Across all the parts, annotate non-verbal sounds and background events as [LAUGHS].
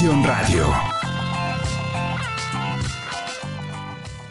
Radio.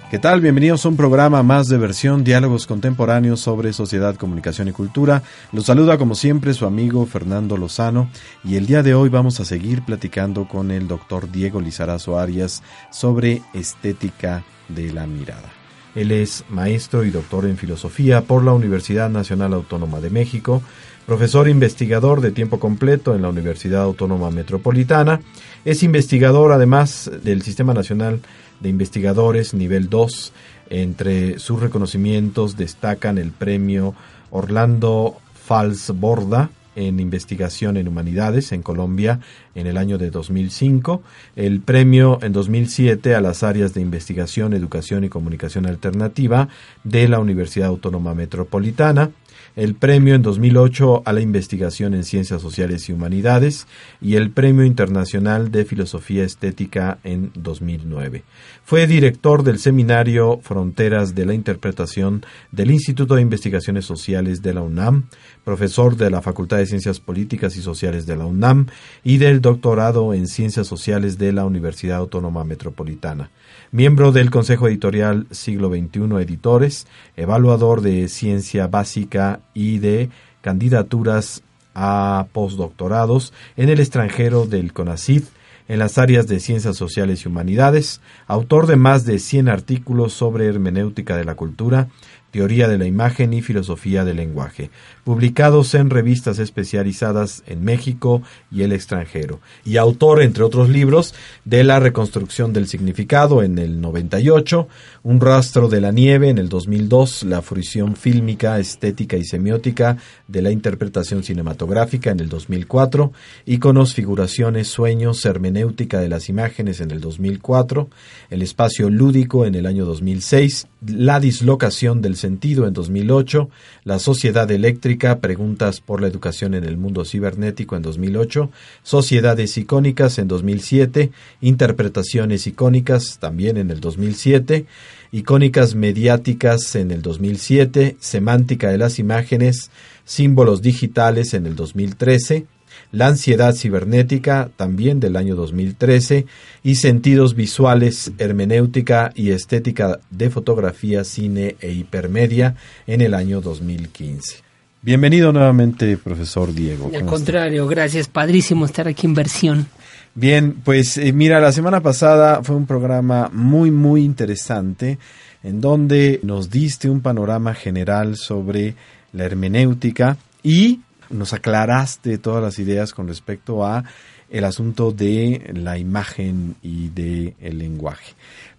¿Qué tal? Bienvenidos a un programa más de versión Diálogos Contemporáneos sobre Sociedad, Comunicación y Cultura. Los saluda como siempre su amigo Fernando Lozano y el día de hoy vamos a seguir platicando con el doctor Diego Lizarazo Arias sobre estética de la mirada. Él es maestro y doctor en filosofía por la Universidad Nacional Autónoma de México, profesor investigador de tiempo completo en la Universidad Autónoma Metropolitana, es investigador además del Sistema Nacional de Investigadores nivel 2. Entre sus reconocimientos destacan el premio Orlando Falsborda en investigación en humanidades en Colombia en el año de 2005, el premio en 2007 a las áreas de investigación, educación y comunicación alternativa de la Universidad Autónoma Metropolitana, el premio en 2008 a la investigación en ciencias sociales y humanidades y el premio internacional de filosofía estética en 2009. Fue director del seminario Fronteras de la Interpretación del Instituto de Investigaciones Sociales de la UNAM, profesor de la Facultad de Ciencias Políticas y Sociales de la UNAM y del doctorado en Ciencias Sociales de la Universidad Autónoma Metropolitana miembro del Consejo Editorial Siglo XXI Editores, evaluador de ciencia básica y de candidaturas a postdoctorados en el extranjero del CONACYT en las áreas de ciencias sociales y humanidades, autor de más de 100 artículos sobre hermenéutica de la cultura, teoría de la imagen y filosofía del lenguaje, publicados en revistas especializadas en México y el extranjero, y autor, entre otros libros, de La reconstrucción del significado en el 98, Un rastro de la nieve en el 2002, La fruición fílmica, estética y semiótica de la interpretación cinematográfica en el 2004, Iconos, figuraciones, sueños, hermenéutica de las imágenes en el 2004, El espacio lúdico en el año 2006, La dislocación del sentido en 2008, La sociedad eléctrica Preguntas por la educación en el mundo cibernético en 2008, Sociedades icónicas en 2007, Interpretaciones icónicas también en el 2007, Icónicas mediáticas en el 2007, Semántica de las imágenes, Símbolos digitales en el 2013, la ansiedad cibernética, también del año 2013, y sentidos visuales, hermenéutica y estética de fotografía, cine e hipermedia en el año 2015. Bienvenido nuevamente, profesor Diego. Al contrario, gracias. Padrísimo estar aquí en versión. Bien, pues eh, mira, la semana pasada fue un programa muy, muy interesante en donde nos diste un panorama general sobre la hermenéutica y nos aclaraste todas las ideas con respecto a el asunto de la imagen y de el lenguaje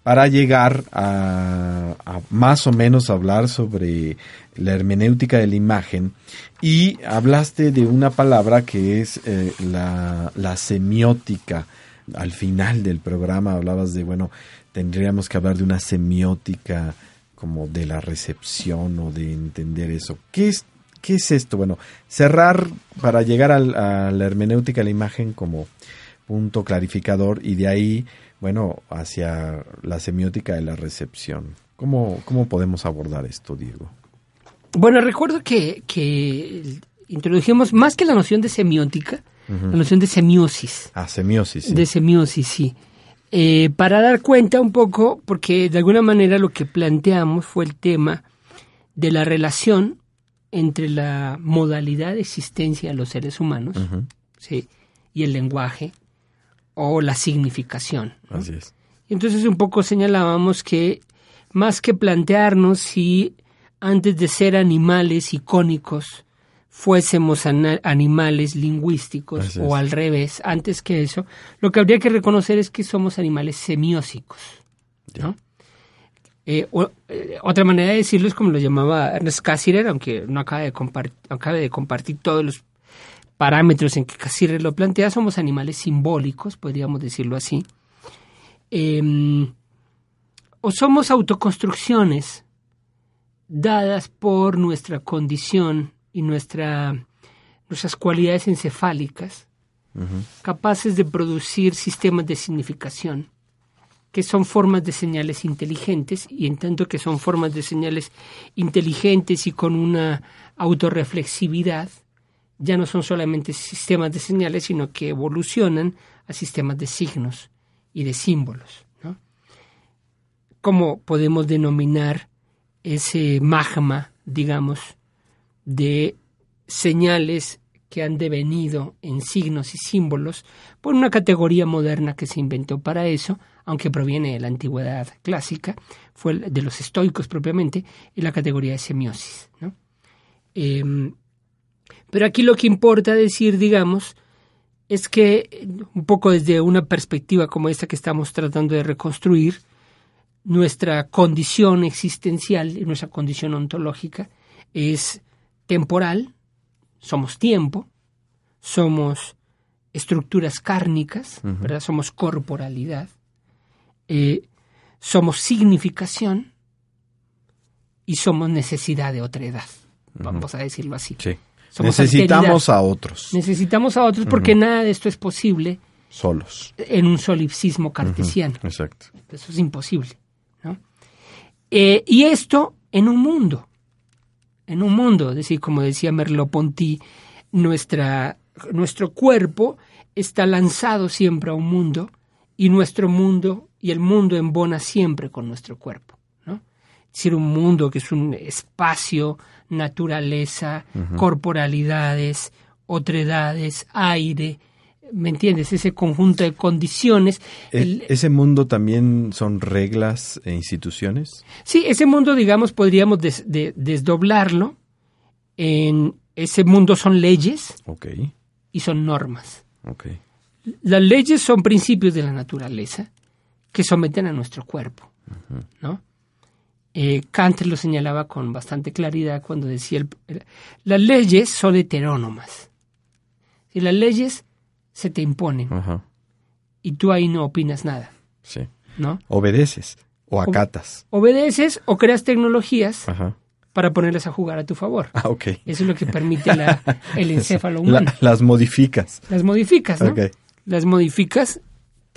para llegar a, más o menos hablar sobre la hermenéutica de la imagen y hablaste de una palabra que es eh, la, la semiótica. Al final del programa hablabas de, bueno, tendríamos que hablar de una semiótica como de la recepción o de entender eso. ¿Qué es, qué es esto? Bueno, cerrar para llegar a la hermenéutica de la imagen como punto clarificador y de ahí bueno, hacia la semiótica de la recepción. ¿Cómo, cómo podemos abordar esto, Diego? Bueno, recuerdo que, que introdujimos más que la noción de semiótica, la noción de semiosis. Ah, semiosis. Sí. De semiosis, sí. Eh, para dar cuenta un poco, porque de alguna manera lo que planteamos fue el tema de la relación entre la modalidad de existencia de los seres humanos ¿sí? y el lenguaje o la significación. Así es. Entonces un poco señalábamos que más que plantearnos si antes de ser animales icónicos fuésemos animales lingüísticos o al revés, antes que eso, lo que habría que reconocer es que somos animales semiósicos. ¿no? Eh, eh, otra manera de decirlo es como lo llamaba Ernest Cassirer, aunque no de, acabe de compartir todos los parámetros en que Cassirer lo plantea, somos animales simbólicos, podríamos decirlo así. Em, o somos autoconstrucciones dadas por nuestra condición y nuestra, nuestras cualidades encefálicas, capaces de producir sistemas de significación, que son formas de señales inteligentes, y en tanto que son formas de señales inteligentes y con una autorreflexividad, ya no son solamente sistemas de señales, sino que evolucionan a sistemas de signos y de símbolos. ¿no? ¿Cómo podemos denominar ese magma, digamos, de señales que han devenido en signos y símbolos por una categoría moderna que se inventó para eso, aunque proviene de la antigüedad clásica, fue de los estoicos propiamente, y la categoría de semiosis. ¿no? Em, pero aquí lo que importa decir, digamos, es que un poco desde una perspectiva como esta que estamos tratando de reconstruir, nuestra condición existencial y nuestra condición ontológica es temporal, somos tiempo, somos estructuras cárnicas, ¿verdad? Somos corporalidad, eh, somos significación y somos necesidad de otra edad, vamos a decirlo así. Necesitamos a otros. Necesitamos a otros porque nada de esto es posible solos. En un solipsismo cartesiano. Exacto. Eso es imposible. ¿no? Eh, y esto en un mundo. En un mundo. Es decir, como decía Merleau-Ponty, nuestra, nuestro cuerpo está lanzado siempre a un mundo y nuestro mundo y el mundo embona siempre con nuestro cuerpo. ¿no? Es decir, un mundo que es un espacio naturaleza, corporalidades, otredades, aire, ¿me entiendes? Ese conjunto de condiciones. ¿Ese mundo también son reglas e instituciones? Sí, ese mundo, digamos, podríamos desdoblarlo en ese mundo son leyes y son normas. Las leyes son principios de la naturaleza que someten a nuestro cuerpo, ¿no? Eh, Kant lo señalaba con bastante claridad cuando decía, las leyes son heterónomas. Si las leyes se te imponen y tú ahí no opinas nada. Sí. ¿No? Obedeces o acatas. obedeces o creas tecnologías para ponerlas a jugar a tu favor. Ah, ok. Eso es lo que permite el [LAUGHS] encéfalo humano. las modificas. Las modificas, ¿no? Las modificas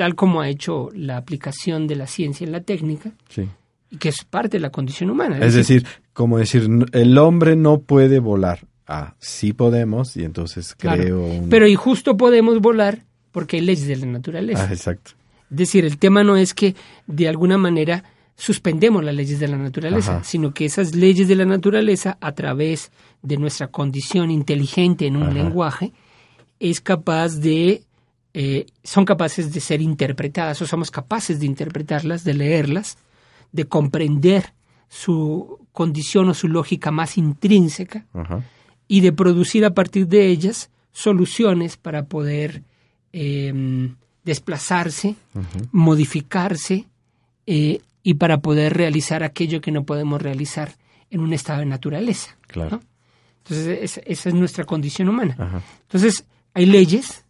tal como ha hecho la aplicación de la ciencia en la técnica. Sí y que es parte de la condición humana. Es, decir, como decir, el hombre no puede volar. Ah, sí podemos, y entonces creo. Pero y justo podemos volar porque hay leyes de la naturaleza. Ah, exacto. Es decir, el tema no es que de alguna manera suspendemos las leyes de la naturaleza, sino que esas leyes de la naturaleza, a través de nuestra condición inteligente en un lenguaje, es capaz de eh, son capaces de ser interpretadas o somos capaces de interpretarlas, de leerlas de comprender su condición o su lógica más intrínseca y de producir a partir de ellas soluciones para poder em, desplazarse, modificarse eh, y para poder realizar aquello que no podemos realizar en un estado de naturaleza. Claro. Entonces, esa es nuestra condición humana. Entonces, hay leyes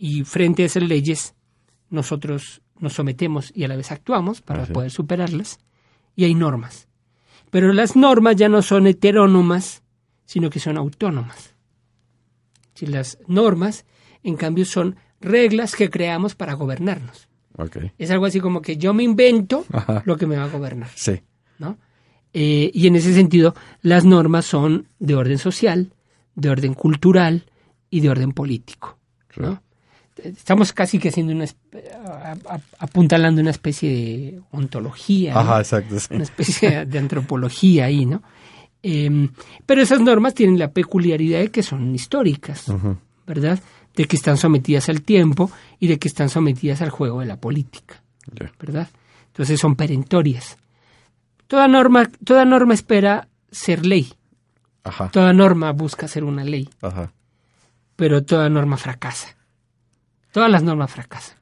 y frente a esas leyes nosotros nos sometemos y a la vez actuamos para poder superarlas, y hay normas. Pero las normas ya no son heterónomas, sino que son autónomas. Si las normas, en cambio, son reglas que creamos para gobernarnos. Es algo así como que yo me invento lo que me va a gobernar. Sí. ¿no? Eh, y en ese sentido, las normas son de orden social, de orden cultural y de orden político. ¿no? Estamos casi que haciendo una apuntalando una especie de ontología, una especie de antropología ahí, ¿no? Em, pero esas normas tienen la peculiaridad de que son históricas, ¿verdad? De que están sometidas al tiempo y de que están sometidas al juego de la política, ¿verdad? Entonces son perentorias. Toda norma, toda norma espera ser ley. Toda norma busca ser una ley. Pero toda norma fracasa. Todas las normas fracasan.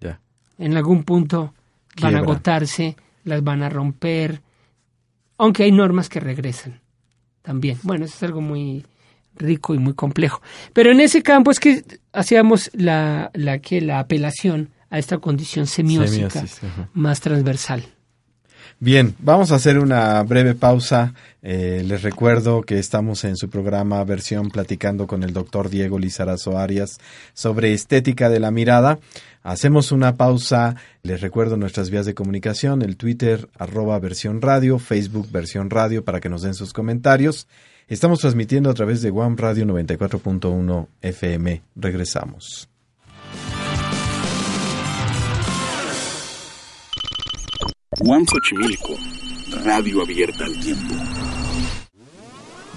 Ya. En algún punto van a agotarse, las van a romper, aunque hay normas que regresan también. Bueno, eso es algo muy rico y muy complejo. Pero en ese campo es que hacíamos la, la, que, la apelación a esta condición semiótica más transversal. Bien, vamos a hacer una breve pausa. Eh, les recuerdo que estamos en su programa versión platicando con el doctor Diego Lizarazo Arias sobre estética de la mirada. Hacemos una pausa. Les recuerdo nuestras vías de comunicación, el Twitter arroba versión radio, Facebook versión radio para que nos den sus comentarios. Estamos transmitiendo a través de One Radio 94.1 FM. Regresamos. One Xochimilco, radio abierta al tiempo.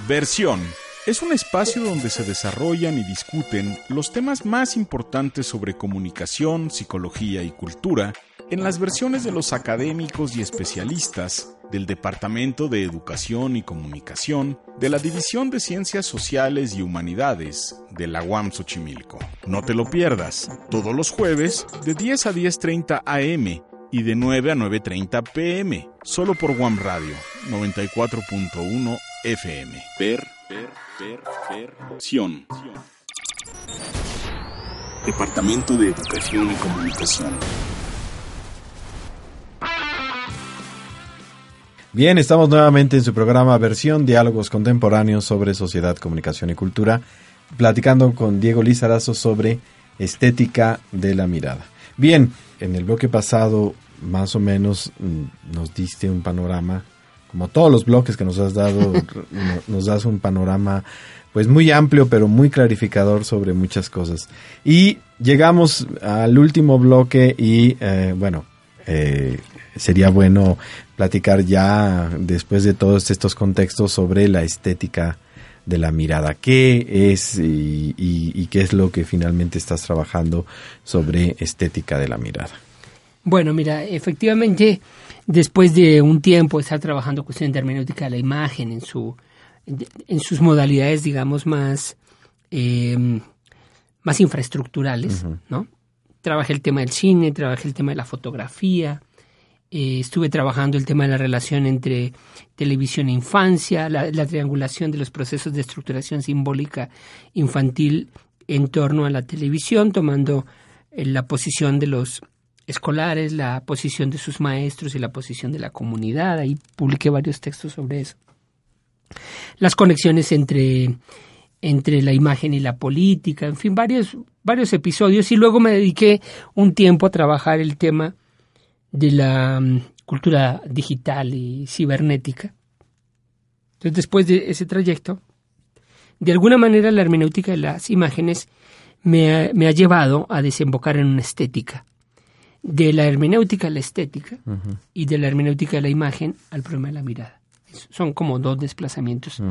Versión es un espacio donde se desarrollan y discuten los temas más importantes sobre comunicación, psicología y cultura en las versiones de los académicos y especialistas del Departamento de Educación y Comunicación de la División de Ciencias Sociales y Humanidades de la UAM Xochimilco. No te lo pierdas, todos los jueves de 10 a 10.30 am y de 9 a 9.30 pm, solo por UAM Radio 94.1 FM. Ver, ver, ver, ver, opción. Departamento de Educación y Comunicación. Bien, estamos nuevamente en su programa Versión Diálogos Contemporáneos sobre Sociedad, Comunicación y Cultura, platicando con Diego Lizarazo sobre estética de la mirada. Bien, en el bloque pasado más o menos mm, nos diste un panorama, como todos los bloques que nos has dado, [LAUGHS] nos das un panorama pues muy amplio pero muy clarificador sobre muchas cosas. Y llegamos al último bloque y eh, bueno, eh, sería bueno platicar ya después de todos estos contextos sobre la estética de la mirada. ¿Qué es y, qué es lo que finalmente estás trabajando sobre estética de la mirada? Bueno, mira, efectivamente, después de un tiempo estar trabajando cuestiones de hermenéutica de la imagen en, su, en sus modalidades, digamos, más, em, más infraestructurales, ¿no? Trabajé el tema del cine, trabajé el tema de la fotografía, eh, estuve trabajando el tema de la relación entre televisión e infancia, la, triangulación de los procesos de estructuración simbólica infantil en torno a la televisión, tomando eh, la posición de los escolares, la posición de sus maestros y la posición de la comunidad. Ahí publiqué varios textos sobre eso. Las conexiones entre, entre la imagen y la política, en fin, varios, varios episodios. Y luego me dediqué un tiempo a trabajar el tema de la mm, cultura digital y cibernética. Entonces, después de ese trayecto, de alguna manera la hermenéutica de las imágenes me ha, llevado a desembocar en una estética. De la hermenéutica a la estética y de la hermenéutica de la imagen al problema de la mirada. Son como dos desplazamientos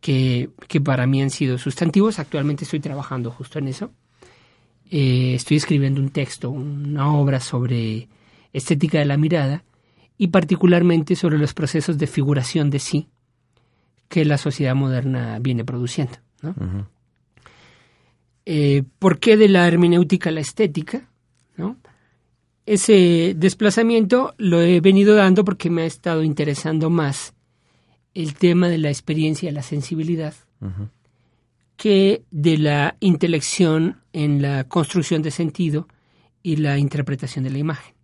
que, que, para mí han sido sustantivos. Actualmente estoy trabajando justo en eso. Eh, estoy escribiendo un texto, una obra sobre estética de la mirada y particularmente sobre los procesos de figuración de sí que la sociedad moderna viene produciendo. Eh, ¿Por qué de la hermenéutica a la estética? ¿no? Ese desplazamiento lo he venido dando porque me ha estado interesando más el tema de la experiencia la sensibilidad que de la intelección en la construcción de sentido y la interpretación de la imagen.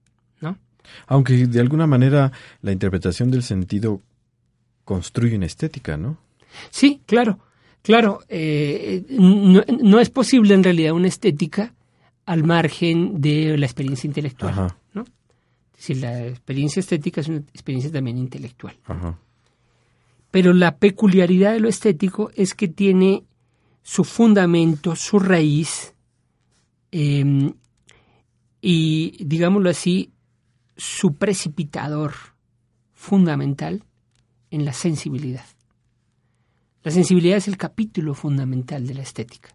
Aunque de alguna manera la interpretación del sentido construye una estética, ¿no? Sí, claro, claro. Eh, no, es posible en realidad una estética al margen de la experiencia intelectual, ¿no? Es decir, la experiencia estética es una experiencia también intelectual. Pero la peculiaridad de lo estético es que tiene su fundamento, su raíz, em, y digámoslo así, su precipitador fundamental en la sensibilidad. La sensibilidad es el capítulo fundamental de la estética.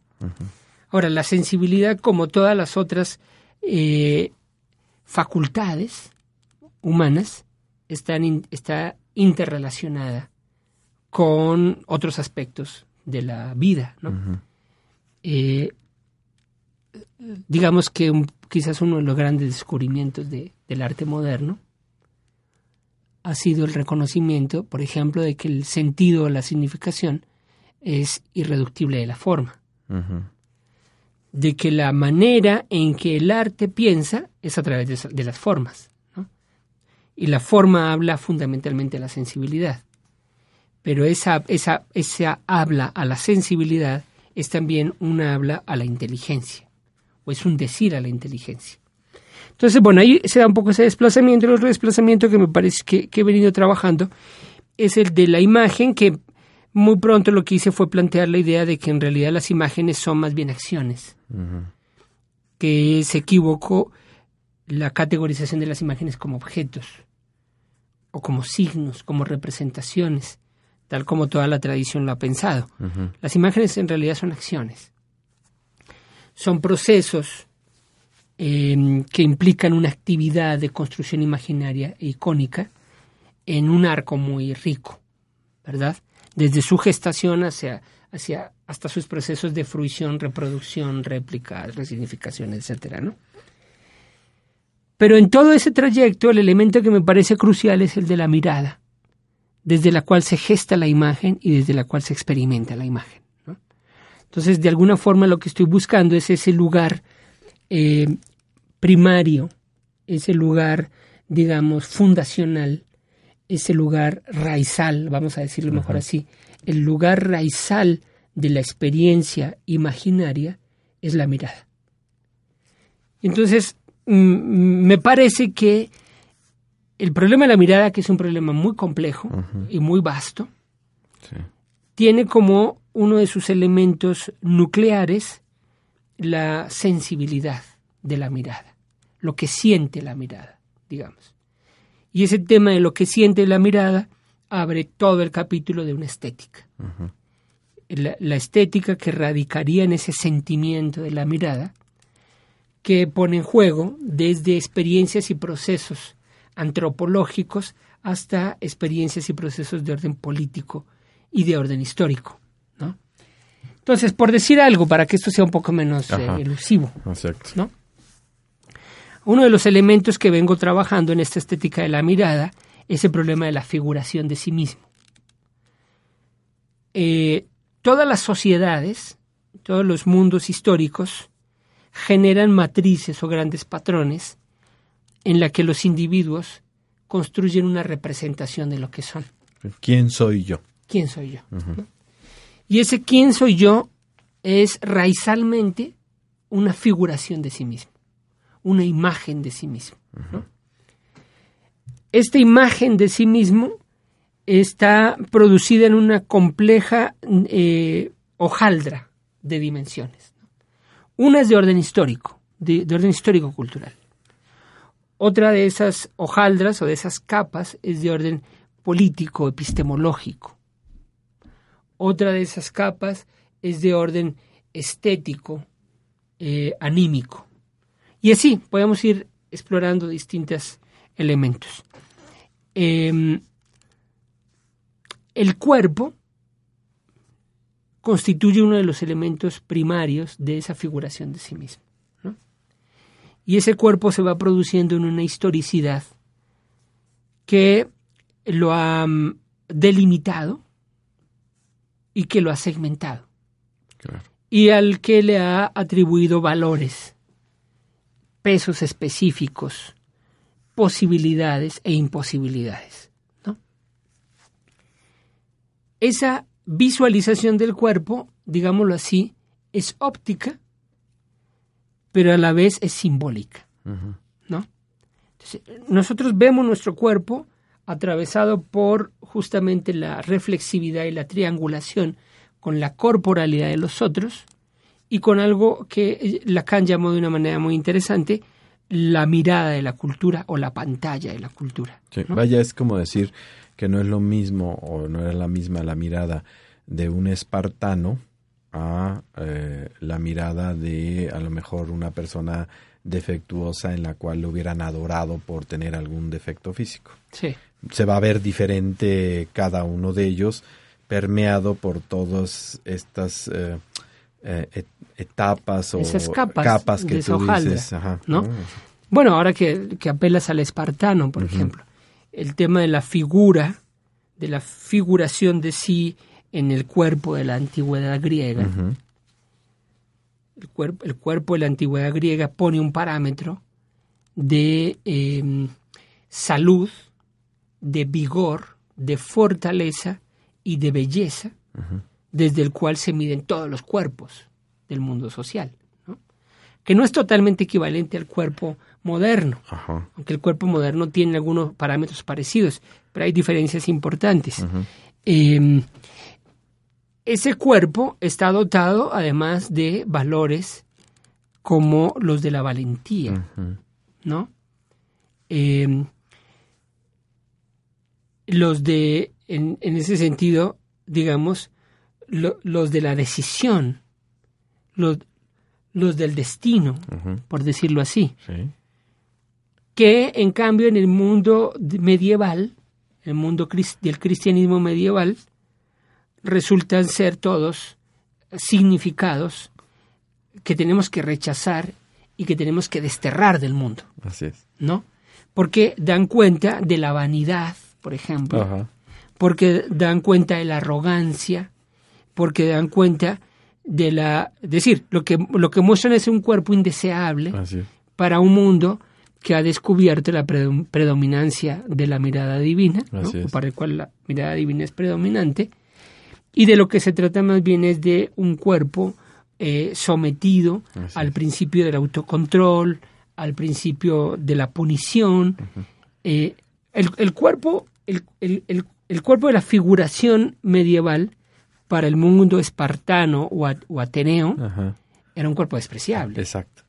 Ahora, la sensibilidad, como todas las otras eh, facultades humanas, están está interrelacionada con otros aspectos de la vida. Eh, digamos que un, quizás uno de los grandes descubrimientos de, del arte moderno ha sido el reconocimiento, por ejemplo, de que el sentido o la significación es irreductible de la forma. De que la manera en que el arte piensa es a través de, las formas. Y la forma habla fundamentalmente a la sensibilidad. Pero esa, esa, esa habla a la sensibilidad es también una habla a la inteligencia es un decir a la inteligencia. Entonces, bueno, ahí se da un poco ese desplazamiento. El otro desplazamiento que me parece que, he venido trabajando es el de la imagen que muy pronto lo que hice fue plantear la idea de que en realidad las imágenes son más bien acciones, que se equivocó la categorización de las imágenes como objetos o como signos, como representaciones, tal como toda la tradición lo ha pensado. Las imágenes en realidad son acciones, son procesos em, que implican una actividad de construcción imaginaria e icónica en un arco muy rico, ¿verdad? Desde su gestación hacia, hacia hasta sus procesos de fruición, reproducción, réplica, resignificación, etcétera, ¿no? Pero en todo ese trayecto, el elemento que me parece crucial es el de la mirada, desde la cual se gesta la imagen y desde la cual se experimenta la imagen. Entonces, de alguna forma, lo que estoy buscando es ese lugar eh, primario, ese lugar, digamos, fundacional, ese lugar raizal, vamos a decirlo mejor así, el lugar raizal de la experiencia imaginaria es la mirada. Entonces, Mm, me parece que el problema de la mirada, que es un problema muy complejo y muy vasto, tiene como uno de sus elementos nucleares la sensibilidad de la mirada, lo que siente la mirada, digamos. Y ese tema de lo que siente la mirada abre todo el capítulo de una estética. la, estética que radicaría en ese sentimiento de la mirada que pone en juego desde experiencias y procesos antropológicos hasta experiencias y procesos de orden político y de orden histórico. ¿no? Entonces, por decir algo, para que esto sea un poco menos eh, elusivo, ¿no? Uno de los elementos que vengo trabajando en esta estética de la mirada es el problema de la figuración de sí mismo. Eh, todas las sociedades, todos los mundos históricos, generan matrices o grandes patrones en la que los individuos construyen una representación de lo que son. ¿Quién soy yo? ¿Quién soy yo? Y ese quién soy yo es raizalmente una figuración de sí mismo, una imagen de sí mismo. Esta imagen de sí mismo está producida en una compleja eh, hojaldra de dimensiones. Una es de orden histórico, de, orden histórico-cultural. Otra de esas hojaldras o de esas capas es de orden político, epistemológico. Otra de esas capas es de orden estético, eh. Y así podemos ir explorando distintos elementos. Em, el cuerpo constituye uno de los elementos primarios de esa figuración de sí mismo. Y ese cuerpo se va produciendo en una historicidad que lo ha mm, delimitado y que lo ha segmentado. Y al que le ha atribuido valores, pesos específicos, posibilidades e imposibilidades. Esa visualización del cuerpo, digámoslo así, es óptica, pero a la vez es simbólica. ¿no? nosotros vemos nuestro cuerpo atravesado por justamente la reflexividad y la triangulación con la corporalidad de los otros y con algo que eh, Lacan llamó de una manera muy interesante la mirada de la cultura o la pantalla de la cultura. Vaya, es como decir, que no es lo mismo o no es la misma la mirada de un espartano a eh, la mirada de a lo mejor una persona defectuosa en la cual lo hubieran adorado por tener algún defecto físico. Sí. Se va a ver diferente cada uno de ellos, permeado por todas estas eh, eh, etapas o capas, que tú dices. ¿no? Bueno, ahora que, que apelas al espartano, por ejemplo, el tema de la figura, de la figuración de sí en el cuerpo de la antigüedad griega. el, cuerpo, el, cuerpo, de la antigüedad griega pone un parámetro de em, salud, de vigor, de fortaleza y de belleza, desde el cual se miden todos los cuerpos del mundo social. Que no es totalmente equivalente al cuerpo moderno, aunque el cuerpo moderno tiene algunos parámetros parecidos, pero hay diferencias importantes. Em, ese cuerpo está dotado además de valores como los de la valentía, ¿no? Eh, los de, en, ese sentido, digamos, los de la decisión, los, los del destino, por decirlo así. Que en cambio en el mundo medieval, el mundo del cristianismo medieval, resultan ser todos significados que tenemos que rechazar y que tenemos que desterrar del mundo. Así es. ¿No? Porque dan cuenta de la vanidad, por ejemplo, porque dan cuenta de la arrogancia, porque dan cuenta de la... Es decir, lo que, lo que muestran es un cuerpo indeseable para un mundo que ha descubierto la predominancia de la mirada divina, para el cual la mirada divina es predominante, y de lo que se trata más bien es de un cuerpo eh, sometido al principio del autocontrol, al principio de la punición. Eh, el, cuerpo, el, el, cuerpo de la figuración medieval para el mundo espartano o, ateneo era un cuerpo despreciable. Exacto.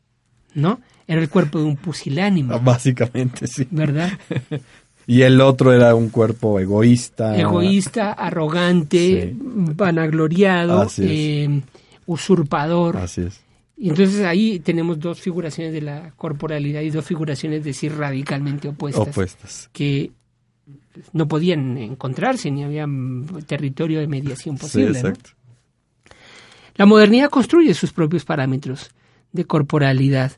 ¿No? Era el cuerpo de un pusilánimo. Básicamente, sí. ¿Verdad? [LAUGHS] y el otro era un cuerpo egoísta. Egoísta, arrogante, vanagloriado, eh, usurpador. Así es. Y entonces ahí tenemos dos figuraciones de la corporalidad y dos figuraciones, decir, radicalmente opuestas. Opuestas. Que no podían encontrarse ni había territorio de mediación [LAUGHS] posible. exacto. La modernidad construye sus propios parámetros de corporalidad.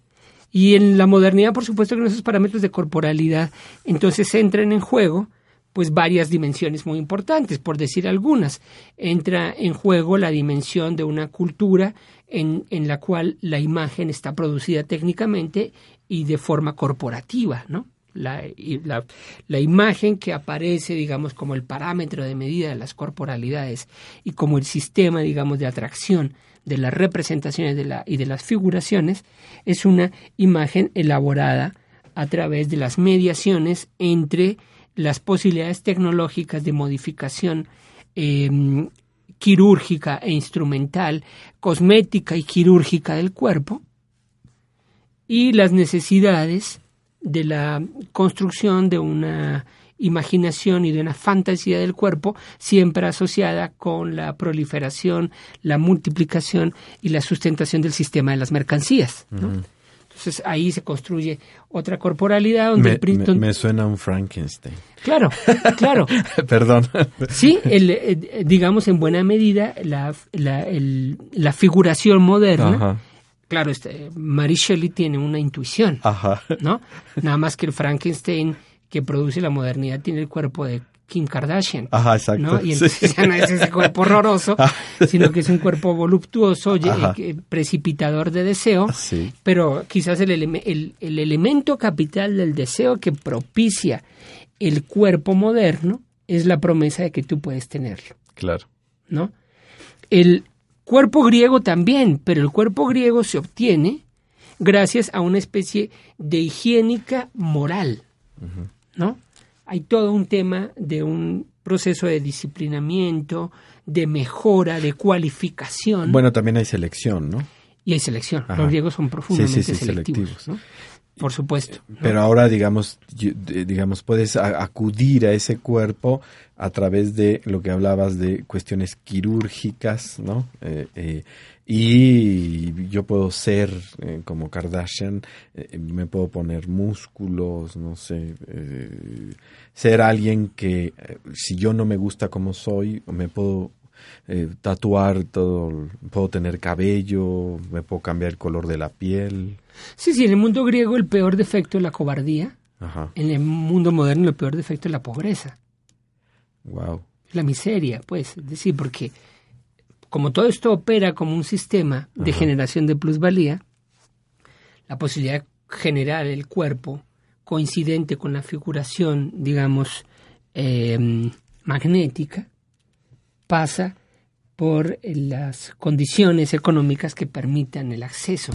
Y en la modernidad, por supuesto, que esos parámetros de corporalidad entonces entran en juego pues varias dimensiones muy importantes, por decir algunas. Entra en juego la dimensión de una cultura en, en la cual la imagen está producida técnicamente y de forma corporativa, ¿no? La, la, imagen que aparece, digamos, como el parámetro de medida de las corporalidades y como el sistema, digamos, de atracción de las representaciones de la, y de las figuraciones, es una imagen elaborada a través de las mediaciones entre las posibilidades tecnológicas de modificación em, quirúrgica e instrumental, cosmética y quirúrgica del cuerpo, y las necesidades de la construcción de una imaginación y de una fantasía del cuerpo siempre asociada con la proliferación, la multiplicación y la sustentación del sistema de las mercancías. Entonces ahí se construye otra corporalidad donde me, me, suena un Frankenstein. Claro, claro. [LAUGHS] Perdón. Sí, el, eh, digamos en buena medida la, la, el, la figuración moderna. Claro, este, Mary Shelley tiene una intuición, Ajá. ¿no? Nada más que el Frankenstein que produce la modernidad tiene el cuerpo de Kim Kardashian. Ajá, exacto. ¿no? Y entonces ya no es ese cuerpo [LAUGHS] horroroso, ah. sino que es un cuerpo voluptuoso, eh, precipitador de deseo, pero quizás el, el, el, elemento capital del deseo que propicia el cuerpo moderno es la promesa de que tú puedes tenerlo. Claro. ¿No? El cuerpo griego también, pero el cuerpo griego se obtiene gracias a una especie de higiénica moral, ¿no? hay todo un tema de un proceso de disciplinamiento, de mejora, de cualificación. Bueno, también hay selección, ¿no? Y hay selección. Los griegos son profundamente selectivos. ¿no? Por supuesto. Pero ahora, digamos, digamos, puedes acudir a ese cuerpo a través de lo que hablabas de cuestiones quirúrgicas, ¿no? Eh, eh, y yo puedo ser eh, como Kardashian, eh, me puedo poner músculos, no sé, eh, ser alguien que si yo no me gusta como soy, me puedo tatuar todo, puedo tener cabello, me puedo cambiar el color de la piel. Sí, sí, en el mundo griego el peor defecto es la cobardía. En el mundo moderno el peor defecto es la pobreza. Wow. La miseria, pues, es decir, porque como todo esto opera como un sistema de generación de plusvalía, la posibilidad de generar el cuerpo coincidente con la figuración, digamos, em, magnética, pasa por las condiciones económicas que permitan el acceso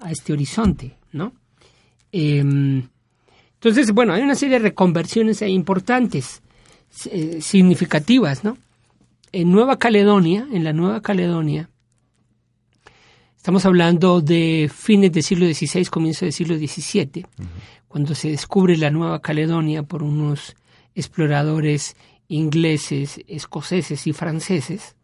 a este horizonte, ¿no? Em, entonces, bueno, hay una serie de reconversiones importantes, eh, significativas, ¿no? en Nueva Caledonia, en la Nueva Caledonia, estamos hablando de fines del siglo XVI, comienzo del siglo XVII, cuando se descubre la Nueva Caledonia por unos exploradores ingleses, escoceses y franceses,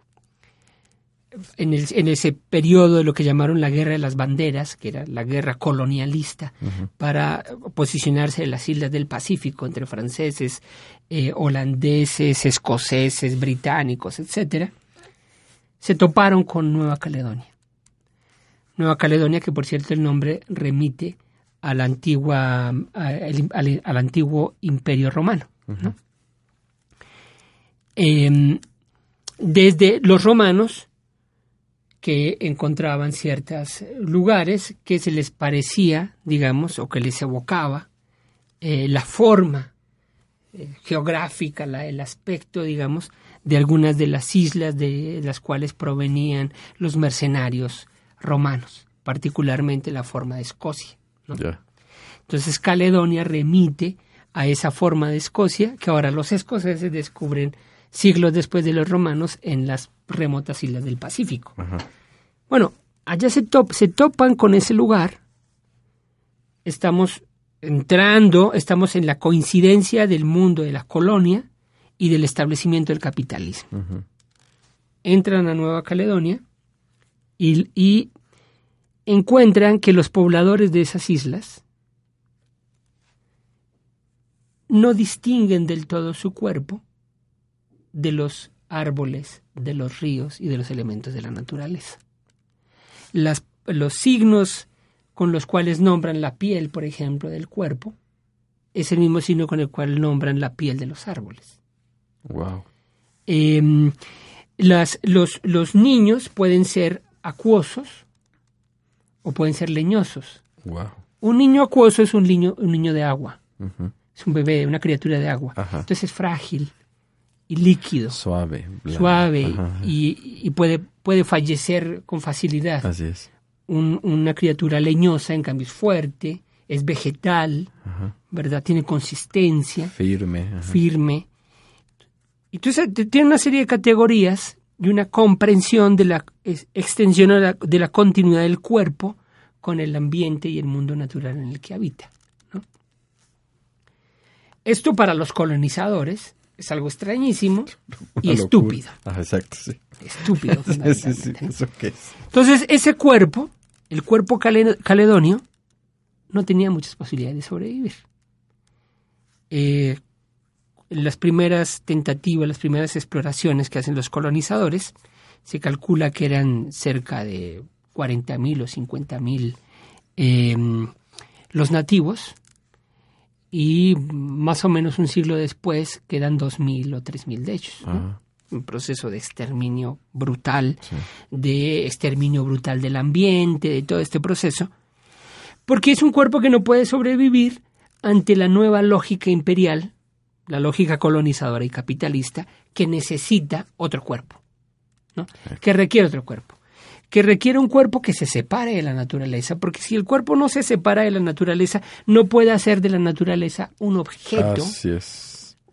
en, ese periodo de lo que llamaron la Guerra de las Banderas, que era la guerra colonialista, para posicionarse en las islas del Pacífico entre franceses, eh, holandeses, escoceses, británicos, etc., se toparon con Nueva Caledonia. Nueva Caledonia, que por cierto el nombre remite a la antigua, al, antiguo imperio romano. Em, desde los romanos que encontraban ciertos lugares que se les parecía, digamos, o que les evocaba eh, la forma eh, geográfica, el aspecto, digamos, de algunas de las islas de las cuales provenían los mercenarios romanos, particularmente la forma de Escocia. Entonces Caledonia remite a esa forma de Escocia que ahora los escoceses descubren siglos después de los romanos en las remotas islas del Pacífico. Bueno, allá se, se topan con ese lugar, estamos entrando, estamos en la coincidencia del mundo de la colonia y del establecimiento del capitalismo. Entran a Nueva Caledonia y, y, encuentran que los pobladores de esas islas no distinguen del todo su cuerpo de los árboles, de los ríos y de los elementos de la naturaleza. Las, los signos con los cuales nombran la piel, por ejemplo, del cuerpo, es el mismo signo con el cual nombran la piel de los árboles. Wow. Em, las, los, los, niños pueden ser acuosos o pueden ser leñosos. Wow. Un niño acuoso es un niño, un niño de agua. Es un bebé, una criatura de agua. Entonces es frágil y líquido. Suave. Suave y, puede, puede fallecer con facilidad. Así es. una criatura leñosa, en cambio, es fuerte, es vegetal, ¿verdad? Tiene consistencia. Firme. Firme. Entonces, tiene una serie de categorías y una comprensión de la extensión de la, de la continuidad del cuerpo con el ambiente y el mundo natural en el que habita. Esto para los colonizadores es algo extrañísimo [LAUGHS] y estúpido. Ah, exacto, sí. Estúpido. [LAUGHS] sí, sí, ¿Eso qué es? Entonces, ese cuerpo, el cuerpo caledonio, no tenía muchas posibilidades de sobrevivir. Eh, las primeras tentativas, las primeras exploraciones que hacen los colonizadores, se calcula que eran cerca de 40.000 o 50.000 eh, los nativos, y más o menos un siglo después quedan 2.000 o 3.000 de ellos. Un proceso de exterminio brutal, de exterminio brutal del ambiente, de todo este proceso, porque es un cuerpo que no puede sobrevivir ante la nueva lógica imperial, la lógica colonizadora y capitalista, que necesita otro cuerpo, ¿no? que requiere otro cuerpo que requiere un cuerpo que se separe de la naturaleza, porque si el cuerpo no se separa de la naturaleza, no puede hacer de la naturaleza un objeto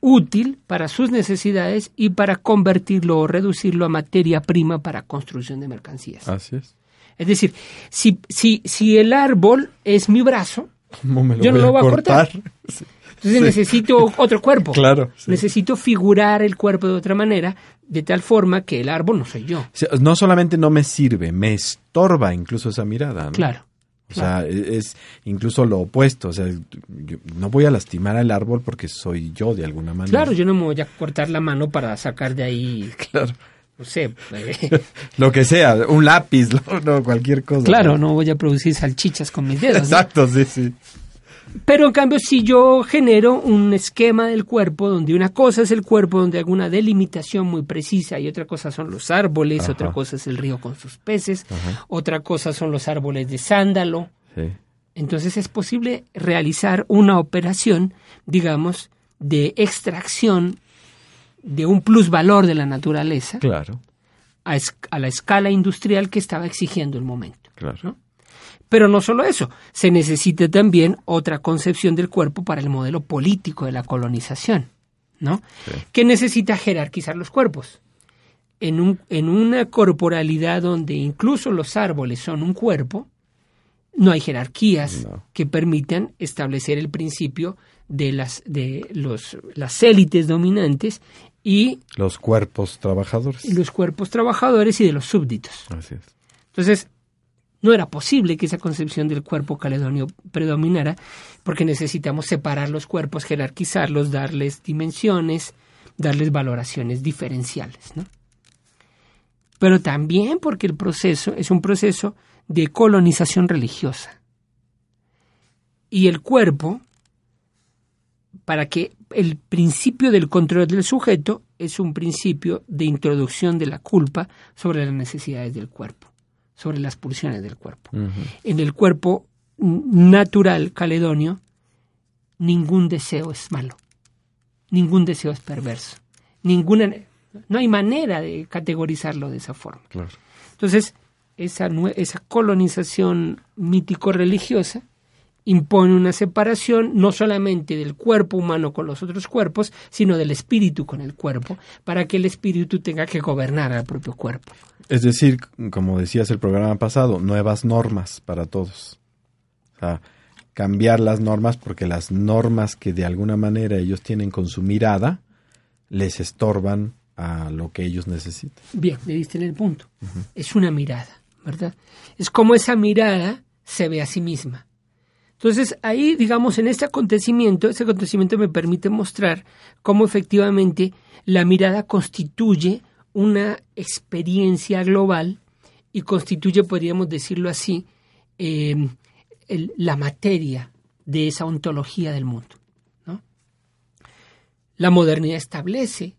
útil para sus necesidades y para convertirlo o reducirlo a materia prima para construcción de mercancías. Así es. Es decir, si, si, si el árbol es mi brazo, yo no lo voy a cortar. Entonces necesito otro cuerpo. [LAUGHS] Claro. Necesito figurar el cuerpo de otra manera, de tal forma que el árbol no soy yo. no solamente no me sirve, me estorba incluso esa mirada. ¿no? Claro. O sea, e, es incluso lo opuesto. O sea, no voy a lastimar al árbol porque soy yo de alguna manera. Claro, yo no me voy a cortar la mano para sacar de ahí. [LAUGHS] Claro. No sé. [LAUGHS] lo que sea, un lápiz, [LAUGHS] no, cualquier cosa. Claro, ¿no? voy a producir salchichas con mis dedos. Exacto, sí, sí. Pero en cambio, si yo genero un esquema del cuerpo donde una cosa es el cuerpo, donde hay una delimitación muy precisa y otra cosa son los árboles, otra cosa es el río con sus peces, otra cosa son los árboles de sándalo. Entonces es posible realizar una operación, digamos, de extracción de un plusvalor de la naturaleza claro. a, la escala industrial que estaba exigiendo el momento. Claro. Pero no solo eso, se necesita también otra concepción del cuerpo para el modelo político de la colonización, ¿no? Que necesita jerarquizar los cuerpos. en, un, en una corporalidad donde incluso los árboles son un cuerpo, no hay jerarquías que permitan establecer el principio de las de los las élites dominantes y los cuerpos trabajadores. Y los cuerpos trabajadores y de los súbditos. Así es. Entonces, no era posible que esa concepción del cuerpo caledonio predominara porque necesitamos separar los cuerpos, jerarquizarlos, darles dimensiones, darles valoraciones diferenciales, ¿no? Pero también porque el proceso es un proceso de colonización religiosa. Y el cuerpo, para que el principio del control del sujeto es un principio de introducción de la culpa sobre las necesidades del cuerpo sobre las pulsiones del cuerpo. En el cuerpo natural caledonio, ningún deseo es malo, ningún deseo es perverso, ninguna, no hay manera de categorizarlo de esa forma. Entonces, esa, esa colonización mítico-religiosa impone una separación no solamente del cuerpo humano con los otros cuerpos, sino del espíritu con el cuerpo, para que el espíritu tenga que gobernar al propio cuerpo. Es decir, como decías el programa pasado, nuevas normas para todos. O sea, cambiar las normas porque las normas que de alguna manera ellos tienen con su mirada les estorban a lo que ellos necesitan. Bien, le diste en el punto. Es una mirada, ¿verdad? Es como esa mirada se ve a sí misma. Entonces, ahí, digamos, en este acontecimiento, ese acontecimiento me permite mostrar cómo efectivamente la mirada constituye una experiencia global y constituye, podríamos decirlo así, em, la materia de esa ontología del mundo. La modernidad establece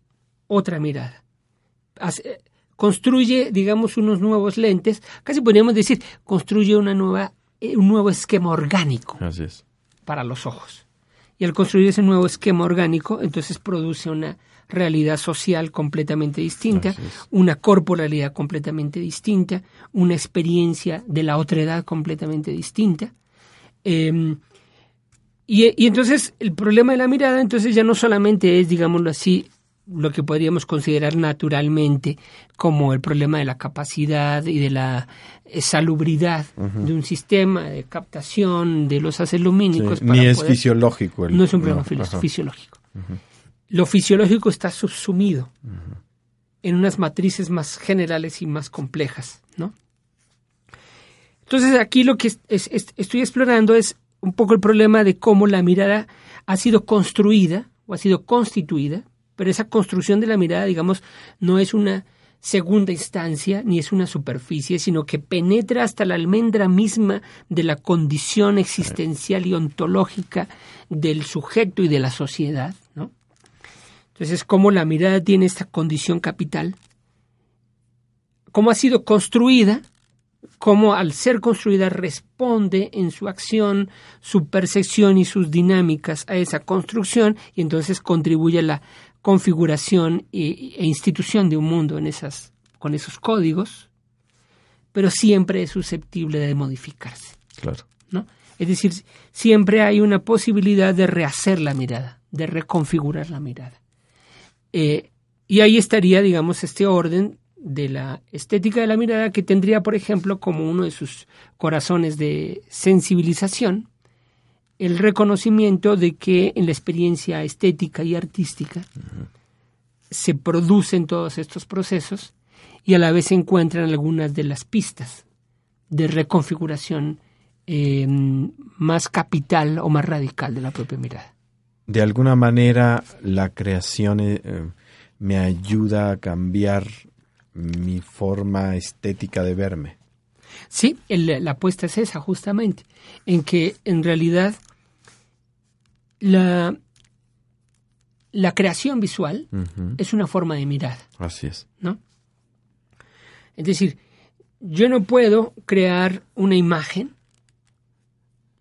otra mirada. construye, digamos, unos nuevos lentes, casi podríamos decir, construye una nueva, eh, un nuevo esquema orgánico para los ojos. Y al construir ese nuevo esquema orgánico, entonces produce una realidad social completamente distinta, una corporalidad completamente distinta, una experiencia de la otredad completamente distinta. Em, y, entonces el problema de la mirada entonces ya no solamente es, digámoslo así, lo que podríamos considerar naturalmente como el problema de la capacidad y de la eh, salubridad de un sistema de captación de los haces lumínicos. ni es fisiológico. no es un problema fisiológico lo fisiológico está subsumido en unas matrices más generales y más complejas, ¿no? Entonces aquí lo que estoy explorando es un poco el problema de cómo la mirada ha sido construida o ha sido constituida, pero esa construcción de la mirada, digamos, no es una segunda instancia ni es una superficie, sino que penetra hasta la almendra misma de la condición existencial y ontológica del sujeto y de la sociedad, ¿no? Entonces, cómo la mirada tiene esta condición capital, cómo ha sido construida, cómo al ser construida responde en su acción, su percepción y sus dinámicas a esa construcción y entonces contribuye a la configuración e, institución de un mundo en esas, con esos códigos, pero siempre es susceptible de modificarse. Claro. ¿no? Es decir, siempre hay una posibilidad de rehacer la mirada, de reconfigurar la mirada. Eh, y ahí estaría, digamos, este orden de la estética de la mirada que tendría, por ejemplo, como uno de sus corazones de sensibilización, el reconocimiento de que en la experiencia estética y artística se producen todos estos procesos y a la vez se encuentran algunas de las pistas de reconfiguración eh, más capital o más radical de la propia mirada de alguna manera la creación eh, me ayuda a cambiar mi forma estética de verme. Sí, la apuesta es esa justamente, en que en realidad la, la creación visual es una forma de mirar. Así es. ¿No? Es decir, yo no puedo crear una imagen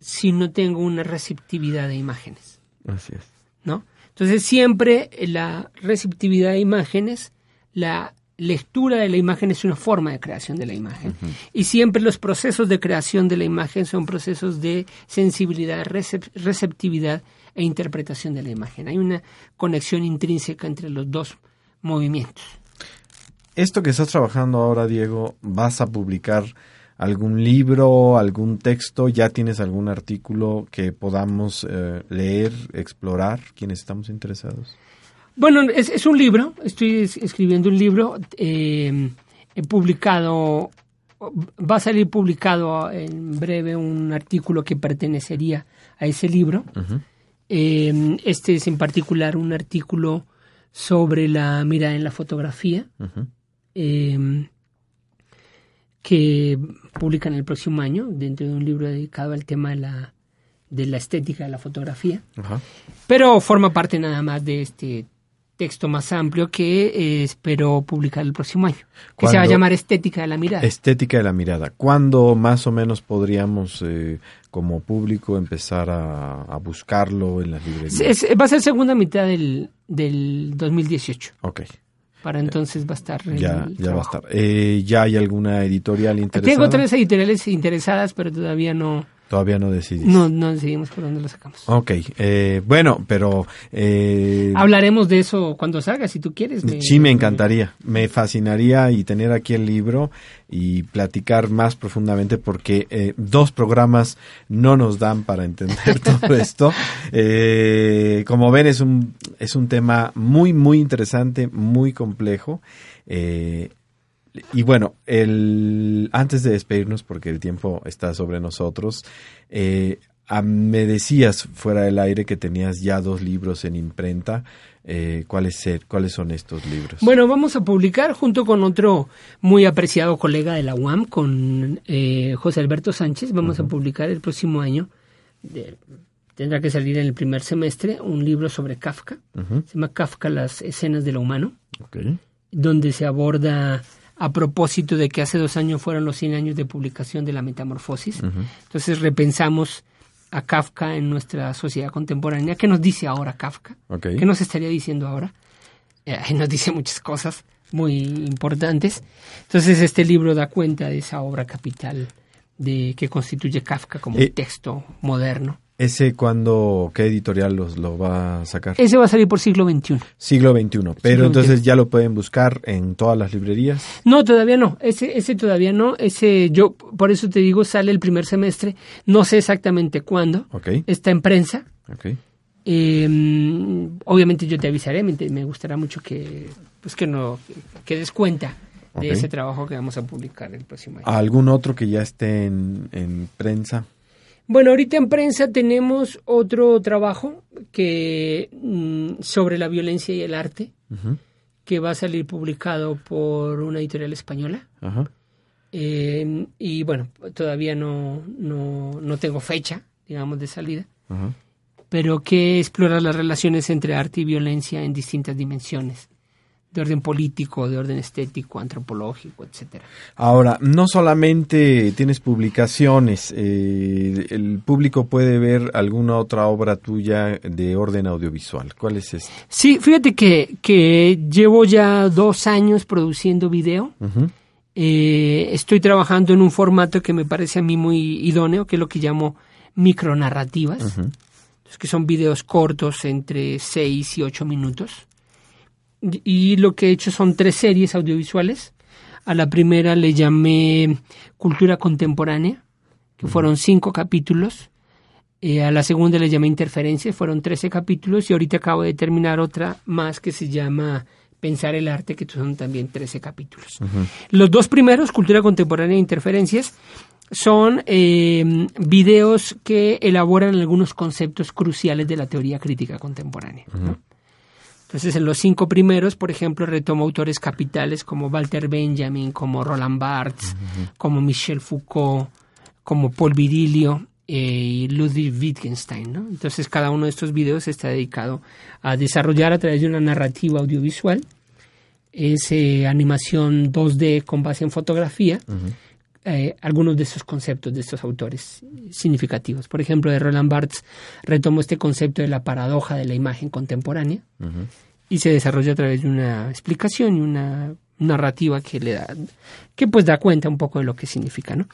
si no tengo una receptividad de imágenes. Así es. ¿No? Entonces siempre la receptividad de imágenes, la lectura de la imagen es una forma de creación de la imagen. Y siempre los procesos de creación de la imagen son procesos de sensibilidad, receptividad e interpretación de la imagen. Hay una conexión intrínseca entre los dos movimientos. esto que estás trabajando ahora, Diego, ¿vas a publicar algún libro, algún texto? ¿Ya tienes algún artículo que podamos eh, leer, explorar, quienes estamos interesados? Bueno, es, un libro, estoy escribiendo un libro, eh, he publicado, va a salir publicado en breve un artículo que pertenecería a ese libro. Eh, este es en particular un artículo sobre la mirada en la fotografía, em, que publican el próximo año dentro de un libro dedicado al tema de la, de la estética de la fotografía. Pero forma parte nada más de este texto más amplio que eh, espero publicar el próximo año, que se va a llamar Estética de la Mirada. Estética de la Mirada. ¿Cuándo más o menos podríamos, eh, como público, empezar a, buscarlo en las librerías? va a ser segunda mitad del, del 2018. Ok. Para entonces va a estar. Ya, ya va a estar. Eh, ¿Ya hay alguna editorial interesada? Tengo tres editoriales interesadas, pero todavía no Todavía no decidimos. No, no decidimos por dónde lo sacamos. Ok, eh, bueno, pero... Eh, Hablaremos de eso cuando salga, si tú quieres. sí, me encantaría, me fascinaría y tener aquí el libro y platicar más profundamente porque eh, dos programas no nos dan para entender [LAUGHS] todo esto. Eh, como ven, es un, es un tema muy, muy interesante, muy complejo. Eh, y bueno, el, antes de despedirnos, porque el tiempo está sobre nosotros, eh, me decías fuera del aire que tenías ya dos libros en imprenta. Eh, ¿cuáles, ¿Cuáles son estos libros? Bueno, vamos a publicar junto con otro muy apreciado colega de la UAM, con eh, José Alberto Sánchez, vamos a publicar el próximo año, tendrá que salir en el primer semestre, un libro sobre Kafka. Se llama Kafka, las escenas de lo humano, donde se aborda a propósito de que hace dos años fueron los 100 años de publicación de la Metamorfosis. Entonces repensamos a Kafka en nuestra sociedad contemporánea. ¿Qué nos dice ahora Kafka? ¿Qué nos estaría diciendo ahora? Eh, nos dice muchas cosas muy importantes. Entonces este libro da cuenta de esa obra capital de que constituye Kafka como un eh, texto moderno. ¿Ese cuándo, qué editorial los, lo va a sacar? Ese va a salir por siglo XXI. Siglo XXI, pero entonces ya lo pueden buscar en todas las librerías. No, todavía no, ese, ese todavía no, ese yo, por eso te digo, sale el primer semestre, no sé exactamente cuándo, okay. está en prensa. Okay. Em, obviamente yo te avisaré, me, me, gustará mucho que, pues que, no, que des cuenta de ese trabajo que vamos a publicar el próximo año. ¿Algún otro que ya esté en, en prensa? Bueno, ahorita en prensa tenemos otro trabajo que mm, sobre la violencia y el arte, que va a salir publicado por una editorial española. Eh, y bueno, todavía no, no, no, tengo fecha, digamos, de salida, pero que explora las relaciones entre arte y violencia en distintas dimensiones de orden político, de orden estético, antropológico, etcétera. Ahora, no solamente tienes publicaciones, eh, el público puede ver alguna otra obra tuya de orden audiovisual. ¿Cuál es esta? Sí, fíjate que, que llevo ya dos años produciendo video. Eh, estoy trabajando en un formato que me parece a mí muy idóneo, que es lo que llamo micronarrativas, que son videos cortos entre seis y ocho minutos y lo que he hecho son tres series audiovisuales. A la primera le llamé Cultura Contemporánea, que fueron cinco capítulos. Eh, a la segunda le llamé Interferencia, fueron trece capítulos. Y ahorita acabo de terminar otra más que se llama Pensar el Arte, que son también trece capítulos. Los dos primeros, Cultura Contemporánea e Interferencias, son eh, videos que elaboran algunos conceptos cruciales de la teoría crítica contemporánea. Entonces, en los cinco primeros, por ejemplo, retomo autores capitales como Walter Benjamin, como Roland Barthes, como Michel Foucault, como Paul Virilio eh, y Ludwig Wittgenstein. ¿no? Entonces, cada uno de estos videos está dedicado a desarrollar a través de una narrativa audiovisual, es eh, animación 2D con base en fotografía, eh, algunos de esos conceptos de estos autores significativos. Por ejemplo, de Roland Barthes retomo este concepto de la paradoja de la imagen contemporánea y se desarrolla a través de una explicación y una narrativa que le da, que pues da cuenta un poco de lo que significa, ¿no?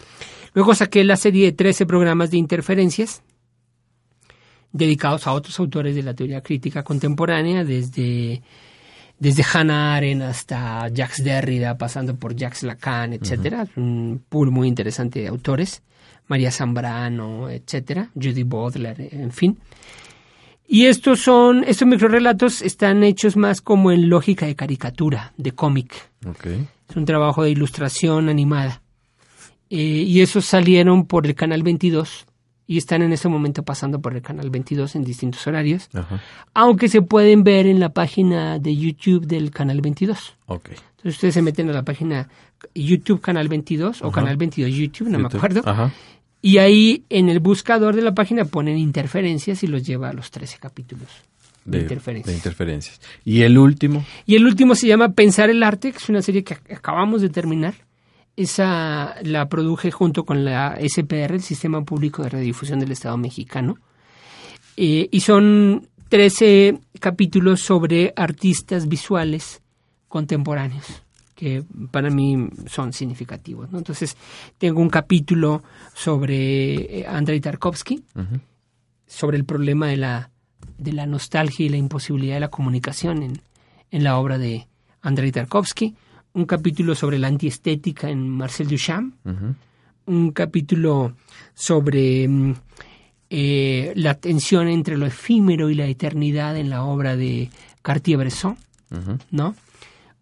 Luego saqué la serie de 13 programas de interferencias dedicados a otros autores de la teoría crítica contemporánea, desde desde Hannah Arendt hasta Jacques Derrida, pasando por Jacques Lacan, etcétera, un pool muy interesante de autores, María Zambrano, etcétera, Judy Butler, en fin. Y estos son, estos microrelatos están hechos más como en lógica de caricatura, de cómic. Es un trabajo de ilustración animada. Eh, y esos salieron por el canal 22 y están en este momento pasando por el canal 22 en distintos horarios, aunque se pueden ver en la página de YouTube del canal 22. Entonces ustedes se meten a la página YouTube canal 22 o canal 22 YouTube, no me acuerdo. Y ahí en el buscador de la página ponen interferencias y los lleva a los 13 capítulos. De, interferencias. de, interferencias. ¿Y el último? Y el último se llama Pensar el Arte, que es una serie que acabamos de terminar esa la produje junto con la SPR, el Sistema Público de Radiodifusión del Estado Mexicano. Eh, y son 13 capítulos sobre artistas visuales contemporáneos que para mí son significativos. Entonces, tengo un capítulo sobre eh, Andrei Tarkovsky, sobre el problema de la, de la nostalgia y la imposibilidad de la comunicación en, en la obra de Andrei Tarkovsky un capítulo sobre la antiestética en Marcel Duchamp, un capítulo sobre mm, eh, la tensión entre lo efímero y la eternidad en la obra de Cartier-Bresson, ¿no?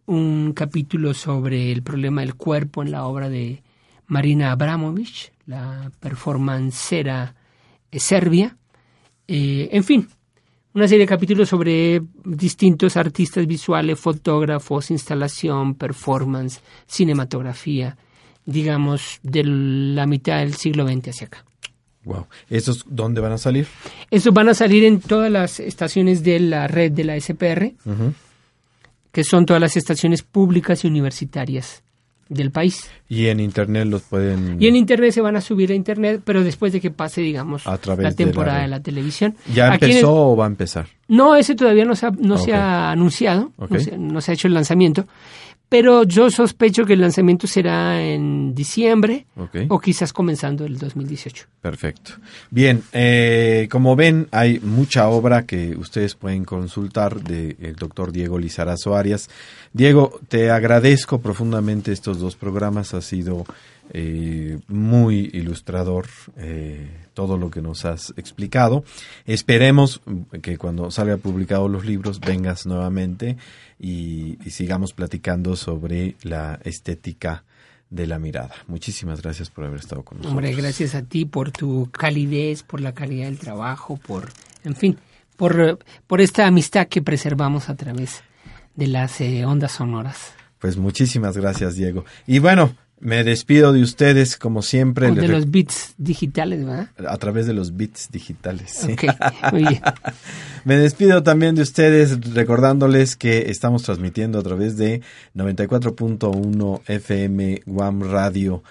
Un capítulo sobre el problema del cuerpo en la obra de Marina Abramovich, la performancera eh, serbia. Eh, en fin, una serie de capítulos sobre distintos artistas visuales, fotógrafos, instalación, performance, cinematografía, digamos, de la mitad del siglo XX hacia acá. Wow. ¿Estos dónde van a salir? Estos van a salir en todas las estaciones de la red de la SPR, que son todas las estaciones públicas y universitarias del país. Y en internet los pueden... Y en internet se van a subir a internet, pero después de que pase, digamos, la temporada de la, televisión. ¿Ya empezó o va a empezar? No, ese todavía no se ha, no se ha anunciado, no se ha hecho el lanzamiento, pero yo sospecho que el lanzamiento será en diciembre o quizás comenzando el 2018. Perfecto. Bien, eh, como ven, hay mucha obra que ustedes pueden consultar del doctor Diego Lizarazo Arias. Diego, te agradezco profundamente estos dos programas. Ha sido eh, muy ilustrador eh, todo lo que nos has explicado. Esperemos que cuando salga publicado los libros vengas nuevamente y, sigamos platicando sobre la estética de la mirada. Muchísimas gracias por haber estado con nosotros. Hombre, gracias a ti por tu calidez, por la calidad del trabajo, por, en fin, por, por esta amistad que preservamos a través de las eh, ondas sonoras. Pues muchísimas gracias, Diego. Y bueno, me despido de ustedes, como siempre. de los bits digitales, ¿verdad? A través de los bits digitales. ¿sí? [LAUGHS] muy bien. Me despido también de ustedes recordándoles que estamos transmitiendo a través de 94.1 FM Guam Radio.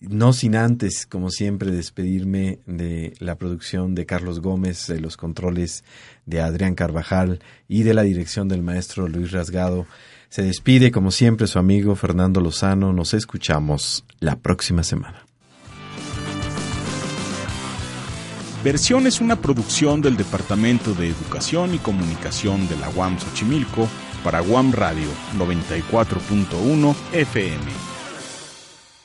No sin antes, como siempre, despedirme de la producción de Carlos Gómez, de los controles de Adrián Carvajal y de la dirección del maestro Luis Rasgado. Se despide, como siempre, su amigo Fernando Lozano. Nos escuchamos la próxima semana. Versión es una producción del Departamento de Educación y Comunicación de la UAM Xochimilco para UAM Radio 94.1 FM.